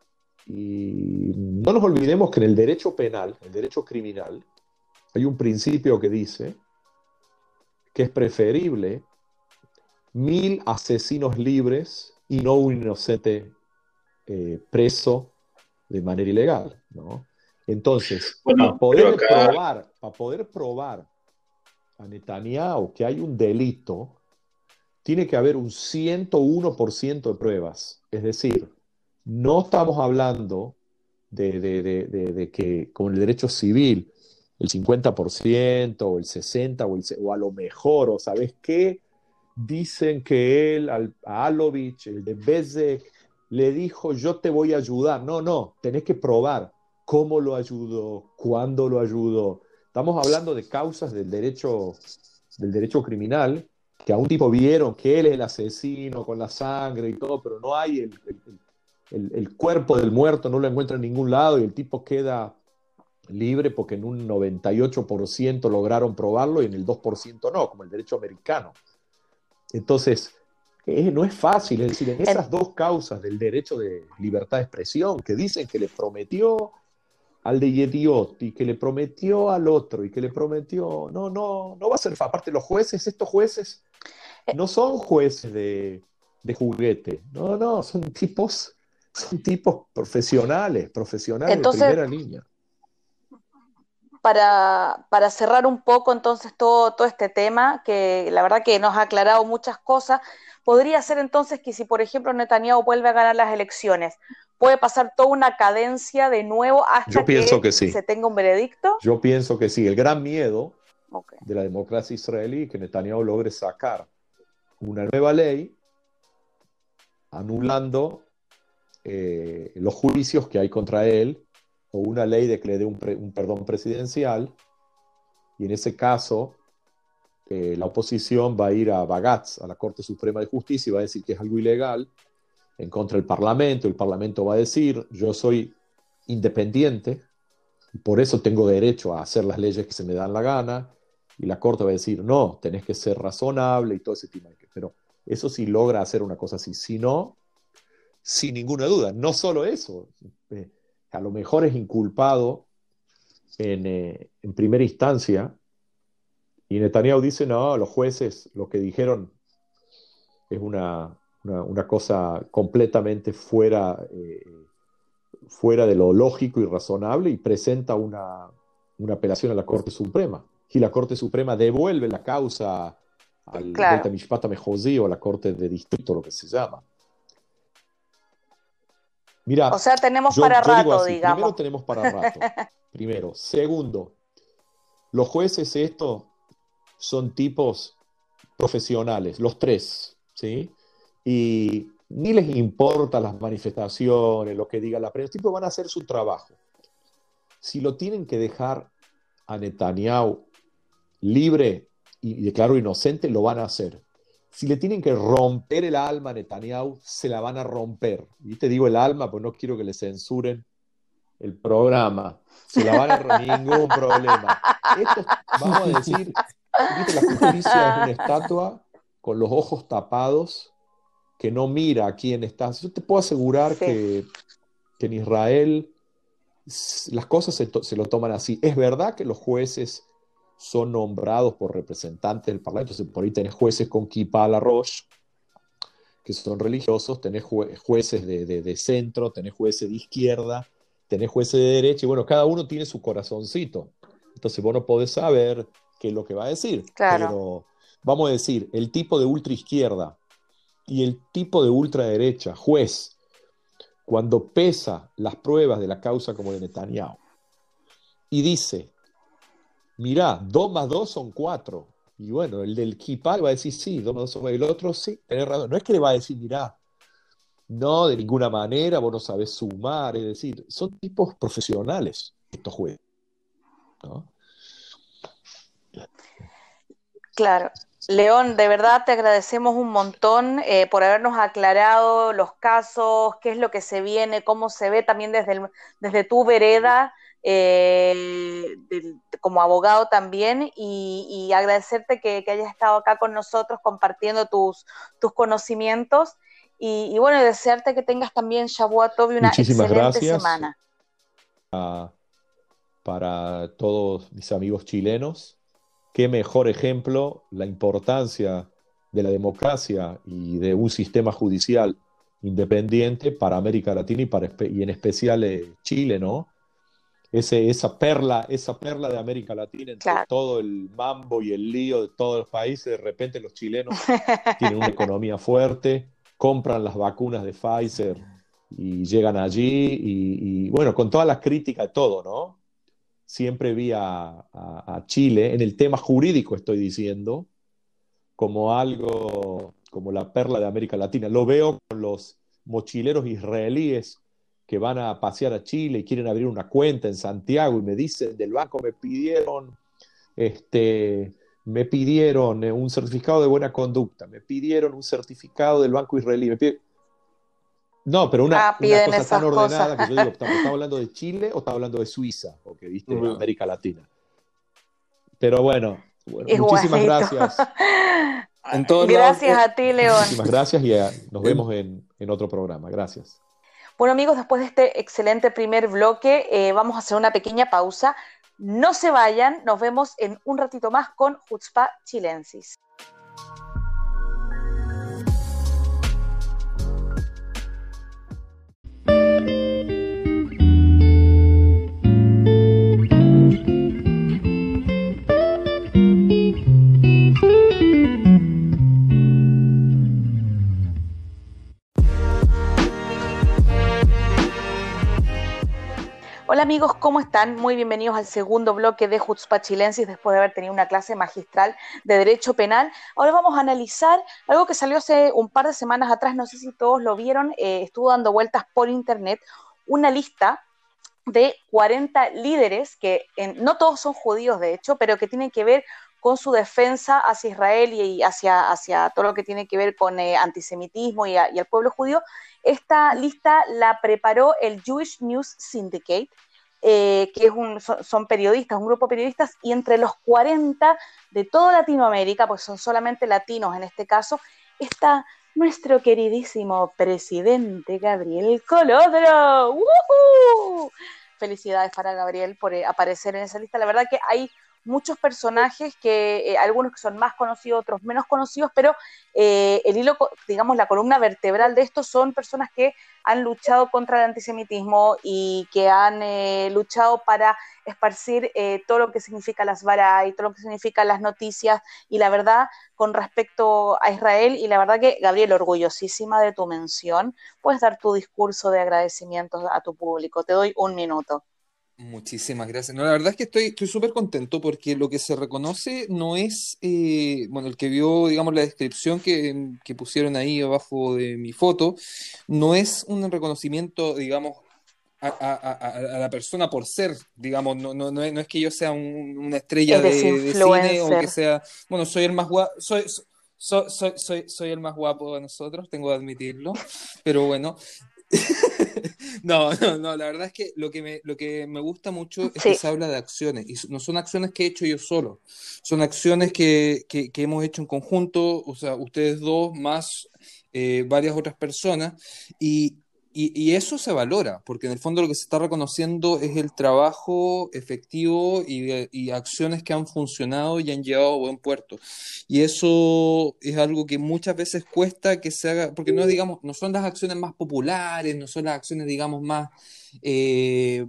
Speaker 4: Y no nos olvidemos que en el derecho penal, el derecho criminal, hay un principio que dice que es preferible mil asesinos libres y no un inocente eh, preso de manera ilegal. ¿no? Entonces, para, poder probar, para poder probar a Netanyahu que hay un delito, tiene que haber un 101% de pruebas. Es decir, no estamos hablando de, de que con el derecho civil el 50% o el 60% o, a lo mejor, o sabes qué, dicen que él, a Alovich, el de Bezek, le dijo, yo te voy a ayudar. No, no, tenés que probar cómo lo ayudó, cuándo lo ayudó. Estamos hablando de causas del derecho, del derecho criminal, que a un tipo vieron que él es el asesino con la sangre y todo, pero no hay el, el, el cuerpo del muerto, no lo encuentra en ningún lado y el tipo queda libre porque en un 98% lograron probarlo y en el 2% no, como el derecho americano. Entonces, eh, no es fácil, es decir, en esas dos causas del derecho de libertad de expresión, que dicen que le prometió al de Yediotti, que le prometió al otro y que le prometió, no, no, no va a ser fácil. Aparte, los jueces, estos jueces no son jueces de, de juguete, no, no, son tipos, son tipos profesionales, profesionales de primera línea
Speaker 1: para, cerrar un poco entonces todo, todo este tema, que la verdad que nos ha aclarado muchas cosas, podría ser entonces que si, por ejemplo, Netanyahu vuelve a ganar las elecciones, puede pasar toda una cadencia de nuevo hasta que, se tenga un veredicto?
Speaker 4: Yo pienso que sí. El gran miedo de la democracia israelí es que Netanyahu logre sacar una nueva ley anulando eh, los juicios que hay contra él o una ley de que le dé un, perdón presidencial, y en ese caso eh, la oposición va a ir a Bagatz, a la Corte Suprema de Justicia, y va a decir que es algo ilegal en contra del Parlamento. El Parlamento va a decir, yo soy independiente, y por eso tengo derecho a hacer las leyes que se me dan la gana, y la Corte va a decir, no, tenés que ser razonable y todo ese tipo de Pero eso sí logra hacer una cosa así. Si no, sin ninguna duda, no solo eso, eh, a lo mejor es inculpado eh, en, primera instancia, y Netanyahu dice, no, los jueces lo que dijeron es una, cosa completamente fuera, eh, fuera de lo lógico y razonable y presenta una, apelación a la Corte Suprema. Y la Corte Suprema devuelve la causa al claro. o a la Corte de Distrito, lo que se llama.
Speaker 1: Mira, o sea, tenemos para rato, digamos.
Speaker 4: Primero tenemos para rato. primero. Segundo, los jueces estos son tipos profesionales, los tres, ¿sí? Y ni les importa las manifestaciones, lo que diga la prensa, los tipos van a hacer su trabajo. Si lo tienen que dejar a Netanyahu libre y declaro inocente, lo van a hacer si le tienen que romper el alma a Netanyahu, se la van a romper. Y te digo el alma, pues no quiero que le censuren el programa. Se la van a romper, ningún problema. Esto, vamos a decir, la justicia es una estatua con los ojos tapados que no mira a quién está. Yo te puedo asegurar que, en Israel las cosas se, se, lo toman así. Es verdad que los jueces son nombrados por representantes del Parlamento. Entonces, por ahí tenés jueces con kippah a la roche, que son religiosos, tenés jueces de, centro, tenés jueces de izquierda, tenés jueces de derecha, y bueno, cada uno tiene su corazoncito. Entonces, vos no podés saber qué es lo que va a decir. Pero vamos a decir, el tipo de ultra izquierda y el tipo de ultraderecha, juez, cuando pesa las pruebas de la causa como de Netanyahu y dice, mirá, 2 más 2 son 4. Y bueno, el del Kipal va a decir sí, el otro sí, tenés razón. No es que le va a decir, mirá, no, de ninguna manera, vos no sabés sumar, es decir, son tipos profesionales estos jueces.
Speaker 1: Claro. León, de verdad te agradecemos un montón eh, por habernos aclarado los casos, qué es lo que se viene, cómo se ve también desde, desde tu vereda eh, como abogado también y, agradecerte que, hayas estado acá con nosotros compartiendo tus, tus conocimientos y, bueno, desearte que tengas también Shabuat Tobi una excelente gracias semana.
Speaker 4: para todos mis amigos chilenos, qué mejor ejemplo la importancia de la democracia y de un sistema judicial independiente para América Latina y, para, y en especial eh, Chile, ¿no? Ese, esa, perla, esa perla de América Latina entre todo el mambo y el lío de todos los países, de repente los chilenos tienen una economía fuerte, compran las vacunas de Pfizer y llegan allí y, bueno, con todas las críticas, todo, ¿no? Siempre vi a, Chile, en el tema jurídico estoy diciendo, como algo, como la perla de América Latina. Lo veo con los mochileros israelíes que van a pasear a Chile y quieren abrir una cuenta en Santiago y me dicen, del banco me pidieron este, me pidieron eh, un certificado de buena conducta, me pidieron un certificado del Banco Israelí. No, pero una, ah, cosa tan ordenada que yo digo, ¿estamos hablando de Chile o estamos hablando de Suiza? O que viste, América Latina. Pero bueno, muchísimas gracias.
Speaker 1: gracias a ti, León.
Speaker 4: Muchísimas gracias y eh, nos vemos en, otro programa. Gracias.
Speaker 1: Bueno amigos, después de este excelente primer bloque, eh, vamos a hacer una pequeña pausa. No se vayan, nos vemos en un ratito más con Jutzpa Chilensis. Hola amigos, ¿cómo están? Muy bienvenidos al segundo bloque de Jutzpa Chilensis después de haber tenido una clase magistral de Derecho Penal. Ahora vamos a analizar algo que salió hace un par de semanas atrás, no sé si todos lo vieron, eh, estuvo dando vueltas por internet, una lista de 40 líderes que no todos son judíos de hecho, pero que tienen que ver con su defensa hacia Israel y hacia, todo lo que tiene que ver con eh, antisemitismo y, y al pueblo judío. Esta lista la preparó el Jewish News Syndicate eh, que son, periodistas, un grupo de periodistas, y entre los 40 de toda Latinoamérica, pues son solamente latinos en este caso, está nuestro queridísimo presidente Gabriel Colodro. Felicidades para Gabriel por eh, aparecer en esa lista. La verdad que hay muchos personajes que eh, algunos que son más conocidos, otros menos conocidos, pero eh, el hilo, digamos, la columna vertebral de esto son personas que han luchado contra el antisemitismo y que han eh, luchado para esparcir todo lo que significa las varas y todo lo que significa las noticias y la verdad con respecto a Israel y la verdad que Gabriel, orgullosísima de tu mención, puedes dar tu discurso de agradecimiento a tu público. Te doy un minuto.
Speaker 3: Muchísimas gracias. No, la verdad es que estoy estoy súper contento porque lo que se reconoce no es, eh, bueno, el que vio, digamos, la descripción que, que, pusieron ahí abajo de mi foto, no es un reconocimiento, digamos, a, a, a la persona por ser, digamos, no, no, no, es, no es que yo sea una estrella de, cine o que sea, bueno, soy el más guapo, soy, soy, soy, soy, soy el más guapo de nosotros, tengo que admitirlo, pero bueno, no, no, no, la verdad es que lo que me, lo que me gusta mucho es que se habla de acciones, y no son acciones que he hecho yo solo, son acciones que, que, hemos hecho en conjunto, o sea, ustedes dos más eh, varias otras personas, y, y, eso se valora, porque en el fondo lo que se está reconociendo es el trabajo efectivo y, acciones que han funcionado y han llevado a buen puerto. Y eso es algo que muchas veces cuesta que se haga, porque no, digamos, no son las acciones más populares, no son las acciones, digamos, más... Eh,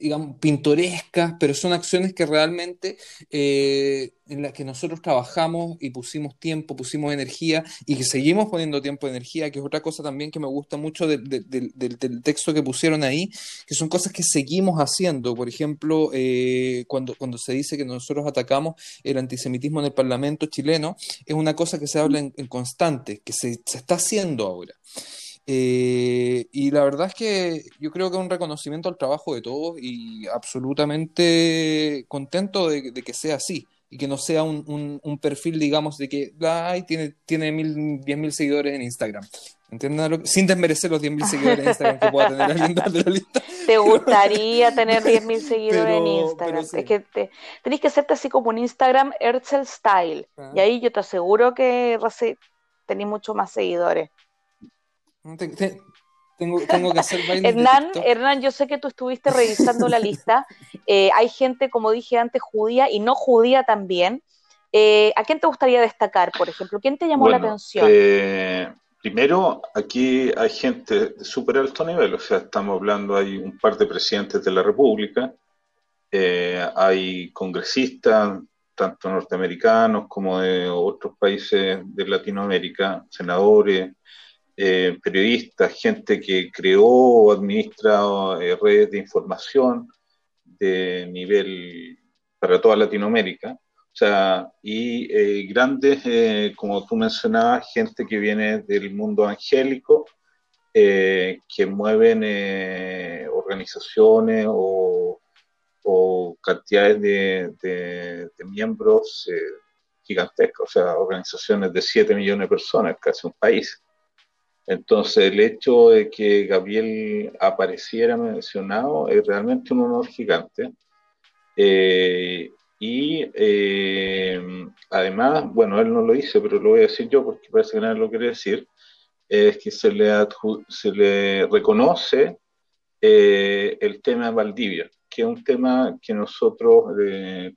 Speaker 3: digamos, pintorescas, pero son acciones que realmente eh, en las que nosotros trabajamos y pusimos tiempo, pusimos energía y que seguimos poniendo tiempo y energía, que es otra cosa también que me gusta mucho del texto que pusieron ahí, que son cosas que seguimos haciendo. Por ejemplo, eh, cuando, cuando se dice que nosotros atacamos el antisemitismo en el Parlamento chileno, es una cosa que se habla en, constante, que se, se está haciendo ahora. Eh, y la verdad es que yo creo que es un reconocimiento al trabajo de todos y absolutamente contento de, que sea así y que no sea un, un, perfil, digamos, de que ay, tiene, tiene mil, 10.000 seguidores en Instagram. ¿Entienden? Sin desmerecer los 10.000 seguidores en Instagram que pueda tener alguien de la lista.
Speaker 1: ¿Te gustaría tener 10.000 seguidores en Instagram? Es que te, tenés que hacerte así como un Instagram Herzl Style. Ah. Y ahí yo te aseguro que tenés mucho más seguidores.
Speaker 3: Tengo, tengo, que hacer
Speaker 1: Hernán, Hernán, yo sé que tú estuviste revisando la lista. Eh, hay gente, como dije antes, judía y no judía también. Eh, ¿A quién te gustaría destacar, por ejemplo? ¿Quién te llamó la atención?
Speaker 2: Eh, primero, aquí hay gente de súper alto nivel, o sea, estamos hablando, hay un par de presidentes de la República, hay congresistas, tanto norteamericanos como de otros países de Latinoamérica, senadores, eh, periodistas, gente que creó o administra eh, redes de información de nivel para toda Latinoamérica. O sea, y eh, grandes, como tú mencionabas, gente que viene del mundo angélico, que mueven organizaciones o, cantidades de, miembros gigantescos, o sea, organizaciones de 7 millones de personas, casi un país. Entonces, el hecho de que Gabriel apareciera mencionado es realmente un honor gigante. Eh, y eh, además, bueno, él no lo dice, pero lo voy a decir yo porque parece que nadie lo quiere decir, es que se le, se le reconoce eh, el tema Valdivia, que es un tema que nosotros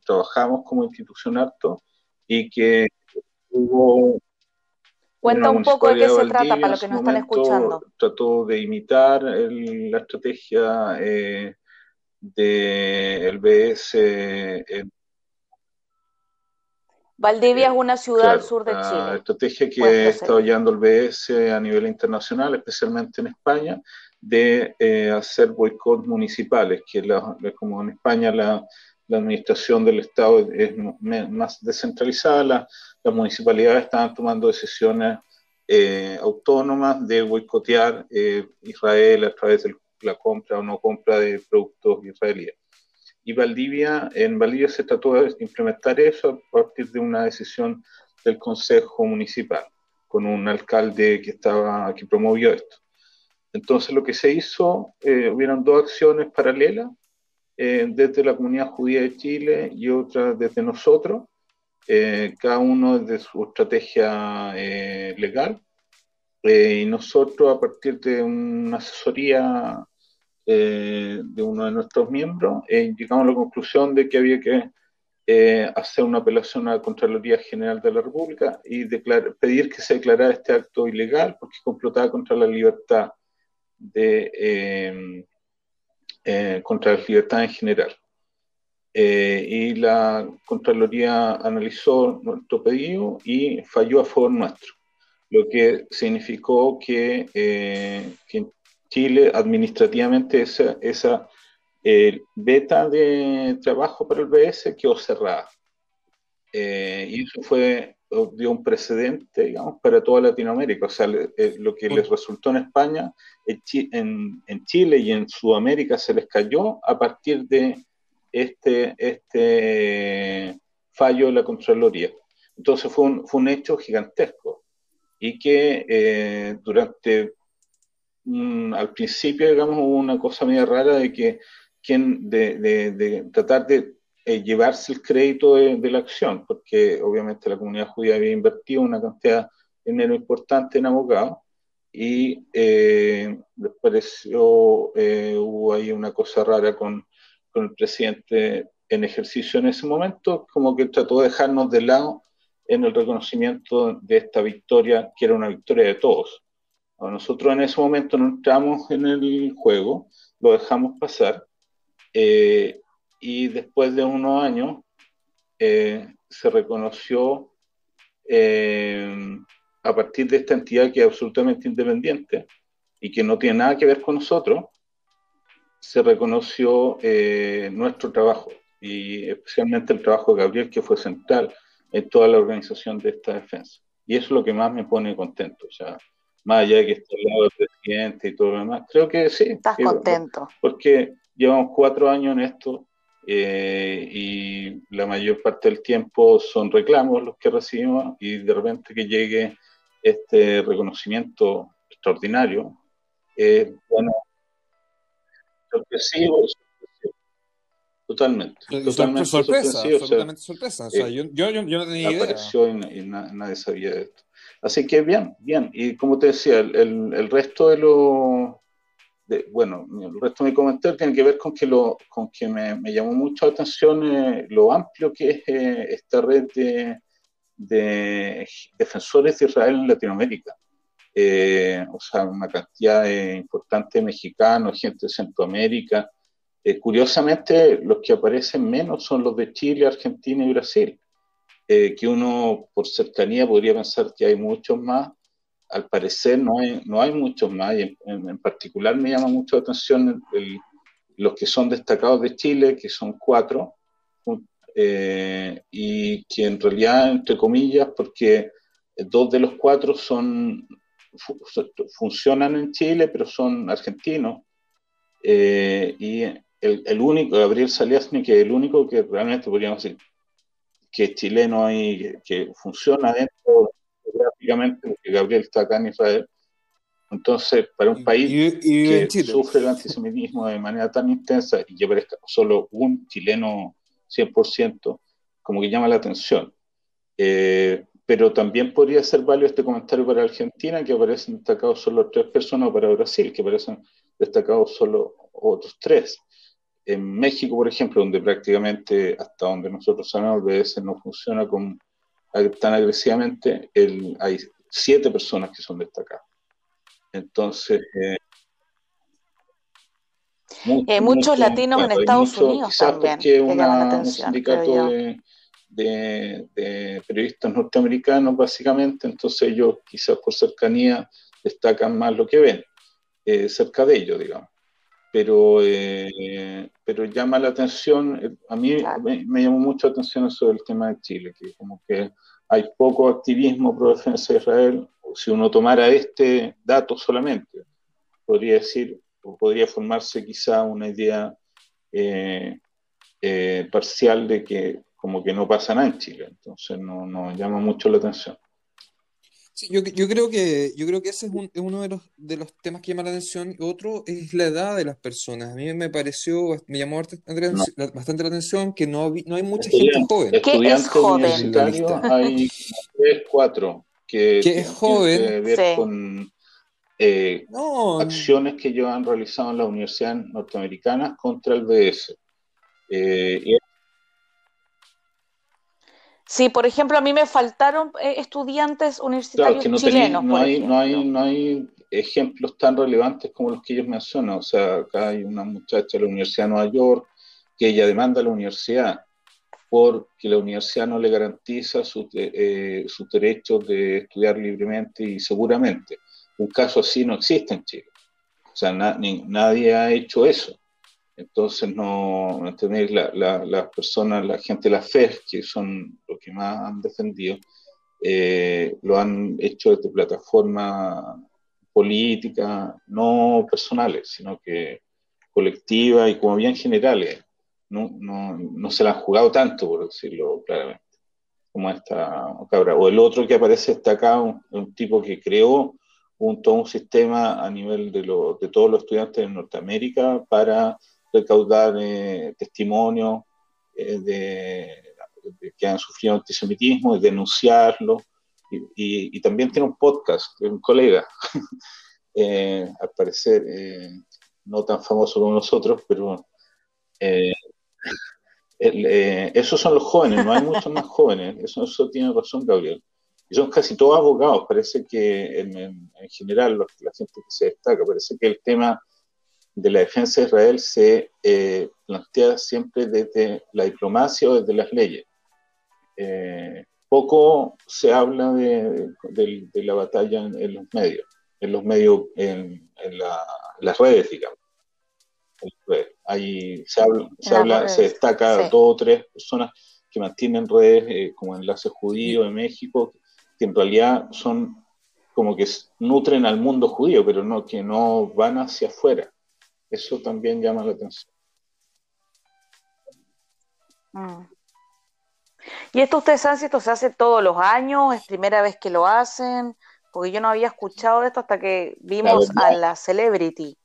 Speaker 2: trabajamos como institución alto y que hubo
Speaker 1: Cuenta un poco de qué se trata para los que nos están escuchando.
Speaker 2: Trató de imitar la estrategia eh, del BS.
Speaker 1: Valdivia es una ciudad al sur de Chile.
Speaker 2: La estrategia que está llevando el BS a nivel internacional, especialmente en España, de eh, hacer boicots municipales, que como en España la, la administración del Estado es más descentralizada, las municipalidades estaban tomando decisiones eh, autónomas de boicotear eh, Israel a través de la compra o no compra de productos israelíes. Y Valdivia, en Valdivia se trató de implementar eso a partir de una decisión del Consejo Municipal, con un alcalde que, estaba, que promovió esto. Entonces lo que se hizo, eh, hubieron dos acciones paralelas eh, desde la comunidad judía de Chile y otra desde nosotros, eh, cada uno desde su estrategia eh, legal. y nosotros, a partir de una asesoría de uno de nuestros miembros, llegamos a la conclusión de que había que hacer una apelación a la Contraloría General de la República y pedir que se declarara este acto ilegal porque complotaba contra la libertad de eh, contra la libertad en general. Eh, y la Contraloría analizó nuestro pedido y falló a favor nuestro, lo que significó que, eh, en Chile administrativamente esa, esa beta de trabajo para el BS quedó cerrada. y eso fue dio un precedente, digamos, para toda Latinoamérica. O sea, eh, lo que les resultó en España, en, en, Chile y en Sudamérica se les cayó a partir de este, este fallo de la Contraloría. Entonces fue un, fue un hecho gigantesco y que eh, durante, al principio, digamos, hubo una cosa media rara de que quien de, de, de tratar de eh, llevarse el crédito de, la acción, porque obviamente la comunidad judía había invertido una cantidad de dinero importante en abogados y eh, les pareció, eh, hubo ahí una cosa rara con, con, el presidente en ejercicio en ese momento, como que trató de dejarnos de lado en el reconocimiento de esta victoria, que era una victoria de todos. Nosotros en ese momento no entramos en el juego, lo dejamos pasar Eh, y después de unos años eh, se reconoció a partir de esta entidad que es absolutamente independiente y que no tiene nada que ver con nosotros, se reconoció nuestro trabajo y especialmente el trabajo de Gabriel, que fue central en toda la organización de esta defensa. Y eso es lo que más me pone contento. O sea, más allá de que esté al lado del presidente y todo lo demás, creo que sí.
Speaker 1: Estás contento.
Speaker 2: Porque llevamos cuatro años en esto eh, y la mayor parte del tiempo son reclamos los que recibimos y de repente que llegue este reconocimiento extraordinario, eh, bueno, sorpresivo, Totalmente.
Speaker 3: totalmente sorpresa, absolutamente sorpresa. O sea, eh, yo, yo, yo, no tenía idea.
Speaker 2: Apareció y, nadie sabía de esto. Así que bien, bien. Y como te decía, el, el, resto de lo. De, bueno, el resto de mi comentario tiene que ver con que, lo, con que me, me llamó mucho la atención eh, lo amplio que es eh, esta red de, de, defensores de Israel en Latinoamérica. o sea, una cantidad importante de mexicanos, gente de Centroamérica, eh, curiosamente, los que aparecen menos son los de Chile, Argentina y Brasil, eh, que uno por cercanía podría pensar que hay muchos más. Al parecer no hay, no hay muchos más, y en, particular me llama mucho la atención los que son destacados de Chile, que son cuatro, eh, y que en realidad, entre comillas, porque dos de los cuatro son funcionan en Chile, pero son argentinos. y el, único, Gabriel Saliasni, que es el único que realmente podríamos decir que es chileno y que funciona dentro geográficamente, porque Gabriel está acá en Israel. Entonces, para un país que sufre el antisemitismo de manera tan intensa y que aparezca solo un chileno 100%, como que llama la atención. Eh, pero también podría ser válido este comentario para Argentina, que aparecen destacados solo tres personas, o para Brasil, que aparecen destacados solo otros tres en México, por ejemplo, donde prácticamente hasta donde nosotros sabemos el BS no funciona con, tan agresivamente, el, hay siete personas que son destacadas. Entonces, eh,
Speaker 1: eh, muchos latinos en Estados Unidos también
Speaker 2: que una, un sindicato de, de, periodistas norteamericanos básicamente, entonces ellos quizás por cercanía destacan más lo que ven eh, cerca de ellos, digamos pero, eh, pero llama la atención, eh, a mí me, llamó mucho la atención eso del tema de Chile, que como que hay poco activismo pro defensa de Israel, si uno tomara este dato solamente, podría decir, o podría formarse quizá una idea eh, parcial de que como que no pasa nada en Chile, entonces no, no llama mucho la atención
Speaker 3: yo, yo, creo que, yo creo que ese es, uno de los, de los temas que llama la atención. Otro es la edad de las personas. A mí me pareció, me llamó bastante la atención que no, no hay mucha gente joven.
Speaker 1: ¿Qué es joven?
Speaker 2: Hay tres, cuatro que,
Speaker 3: es joven?
Speaker 2: que ver con eh, acciones que ellos han realizado en las universidades norteamericanas contra el BS. Eh, y
Speaker 1: Sí, por ejemplo, a mí me faltaron eh, estudiantes universitarios no chilenos.
Speaker 2: no, hay, no, hay, no hay ejemplos tan relevantes como los que ellos mencionan. O sea, acá hay una muchacha de la Universidad de Nueva York que ella demanda a la universidad porque la universidad no le garantiza sus, eh, sus derechos de estudiar libremente y seguramente. Un caso así no existe en Chile. O sea, nadie ha hecho eso. Entonces, no, tenéis la, las personas, la gente la FED, que son los que más han defendido, eh, lo han hecho desde plataformas políticas, no personales, sino que colectivas y como bien generales. No, no, no se la han jugado tanto, por decirlo claramente, como esta cabra. O el otro que aparece está acá, un, tipo que creó un, todo un sistema a nivel de, lo, de todos los estudiantes de Norteamérica para recaudar eh, testimonios eh, de, que han sufrido antisemitismo, y denunciarlo. Y, también tiene un podcast de un colega, eh, al parecer no tan famoso como nosotros, pero esos son los jóvenes, no hay muchos más jóvenes, eso, eso tiene razón Gabriel. Y son casi todos abogados, parece que en, en general la gente que se destaca, parece que el tema de la defensa de Israel se eh, plantea siempre desde la diplomacia o desde las leyes. Eh, poco se habla de, la batalla en, los medios, en los medios, en, las redes, digamos. Ahí se habla, se, habla, se destaca dos o tres personas que mantienen redes eh, como Enlace Judío en México, que en realidad son como que nutren al mundo judío, pero no que no van hacia afuera. Eso también llama la atención.
Speaker 1: Mm. ¿Y esto ustedes saben si esto se hace todos los años? ¿Es primera vez que lo hacen? Porque yo no había escuchado de esto hasta que vimos a la Celebrity.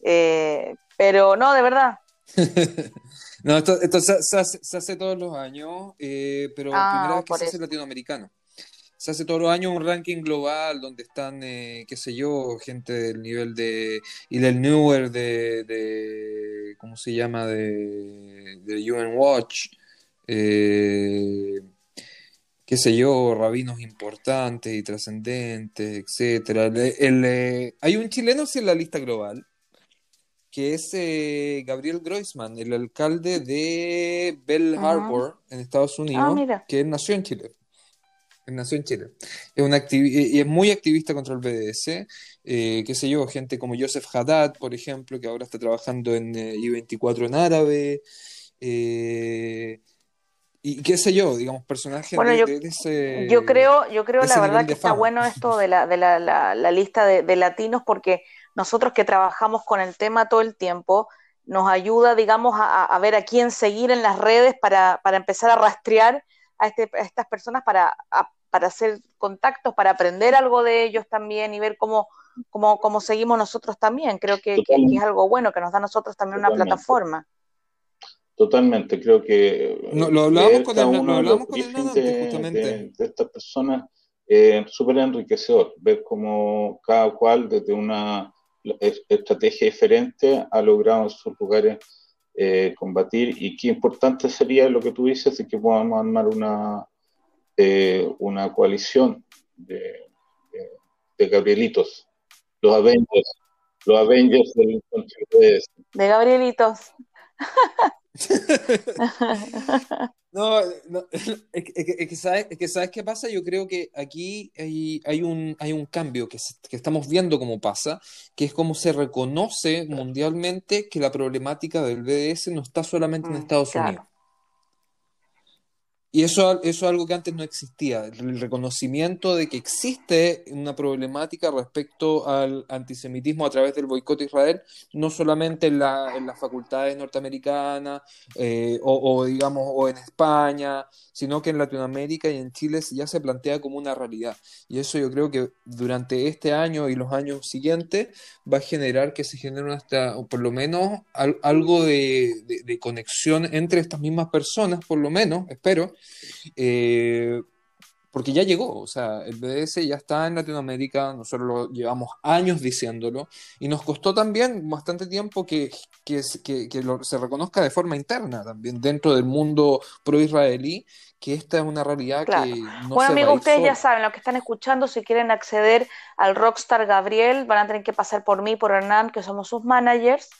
Speaker 1: Eh, pero no, de verdad.
Speaker 3: no, esto, se, hace, todos los años, eh, pero ah, primera vez que se hace latinoamericano. Se hace todos los años un ranking global donde están, eh, qué sé yo, gente del nivel de. y del Newer de. de ¿Cómo se llama? De, de UN Watch. Eh, qué sé yo, rabinos importantes y trascendentes, etcétera. El, hay un chileno en la lista global, que es eh, Gabriel Groisman, el alcalde de Bell Harbor, en Estados Unidos, ah, que nació en Chile. Nació en Chile. Es, una y es muy activista contra el BDS. Eh, qué sé yo, gente como Joseph Haddad, por ejemplo, que ahora está trabajando en eh, I-24 en árabe. y qué sé yo, digamos, personajes
Speaker 1: bueno, yo, ese, yo creo, yo creo la verdad que está bueno esto de la, de la, la, lista de, de, latinos porque nosotros que trabajamos con el tema todo el tiempo, nos ayuda, digamos, a, ver a quién seguir en las redes para, empezar a rastrear este, a, estas personas para, para hacer contactos, para aprender algo de ellos también y ver cómo, cómo, cómo seguimos nosotros también. Creo que, es algo bueno, que nos da a nosotros también una plataforma.
Speaker 2: Totalmente, creo que
Speaker 3: lo hablamos con el, lo hablamos con
Speaker 2: de, de, estas personas eh, súper enriquecedor. Ver cómo cada cual desde una estrategia diferente ha logrado en sus lugares eh, combatir. Y qué importante sería lo que tú dices de que podamos armar una, eh, una coalición de, de, Gabrielitos, los Avengers, los Avengers del
Speaker 1: de Gabrielitos.
Speaker 3: No, es, que, ¿sabes, que ¿sabes qué pasa? Yo creo que aquí hay, hay, un, hay un cambio que, que, estamos viendo cómo pasa, que es cómo se reconoce mundialmente que la problemática del BDS no está solamente en mm, Estados Unidos. Y eso, eso es algo que antes no existía, el reconocimiento de que existe una problemática respecto al antisemitismo a través del boicot a Israel, no solamente en, la, en las facultades norteamericanas eh, o, digamos, o en España, sino que en Latinoamérica y en Chile ya se plantea como una realidad. Y eso yo creo que durante este año y los años siguientes va a generar que se genere hasta, o por lo menos algo de, de conexión entre estas mismas personas, por lo menos, espero, eh, porque ya llegó, o sea, el BDS ya está en Latinoamérica, nosotros lo llevamos años diciéndolo, y nos costó también bastante tiempo que, que, se reconozca de forma interna también dentro del mundo pro-israelí, que esta es una realidad que no
Speaker 1: Bueno, amigos, ustedes ya saben, lo que están escuchando, si quieren acceder al Rockstar Gabriel, van a tener que pasar por mí, por Hernán, que somos sus managers,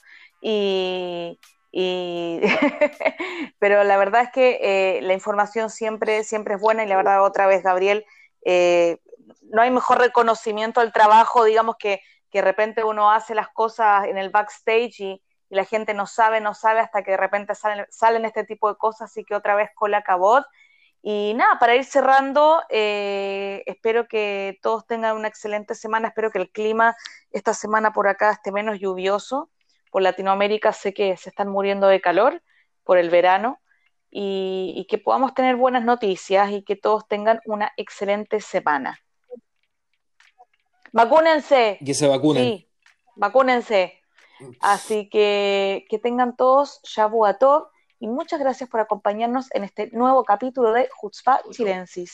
Speaker 1: y, y pero la verdad es que eh, la información siempre, siempre es buena y la verdad otra vez, Gabriel, eh, no hay mejor reconocimiento del trabajo, digamos que, que, de repente uno hace las cosas en el backstage y, la gente no sabe, no sabe hasta que de repente salen, salen este tipo de cosas y que otra vez cola cabot. Y nada, para ir cerrando, eh, espero que todos tengan una excelente semana, espero que el clima esta semana por acá esté menos lluvioso por Latinoamérica sé que se están muriendo de calor por el verano y, que podamos tener buenas noticias y que todos tengan una excelente semana. Vacúnense.
Speaker 3: Que se vacunen.
Speaker 1: Sí, vacúnense. Así que que tengan todos Shabu Tov y muchas gracias por acompañarnos en este nuevo capítulo de Hutzpah Chilensis.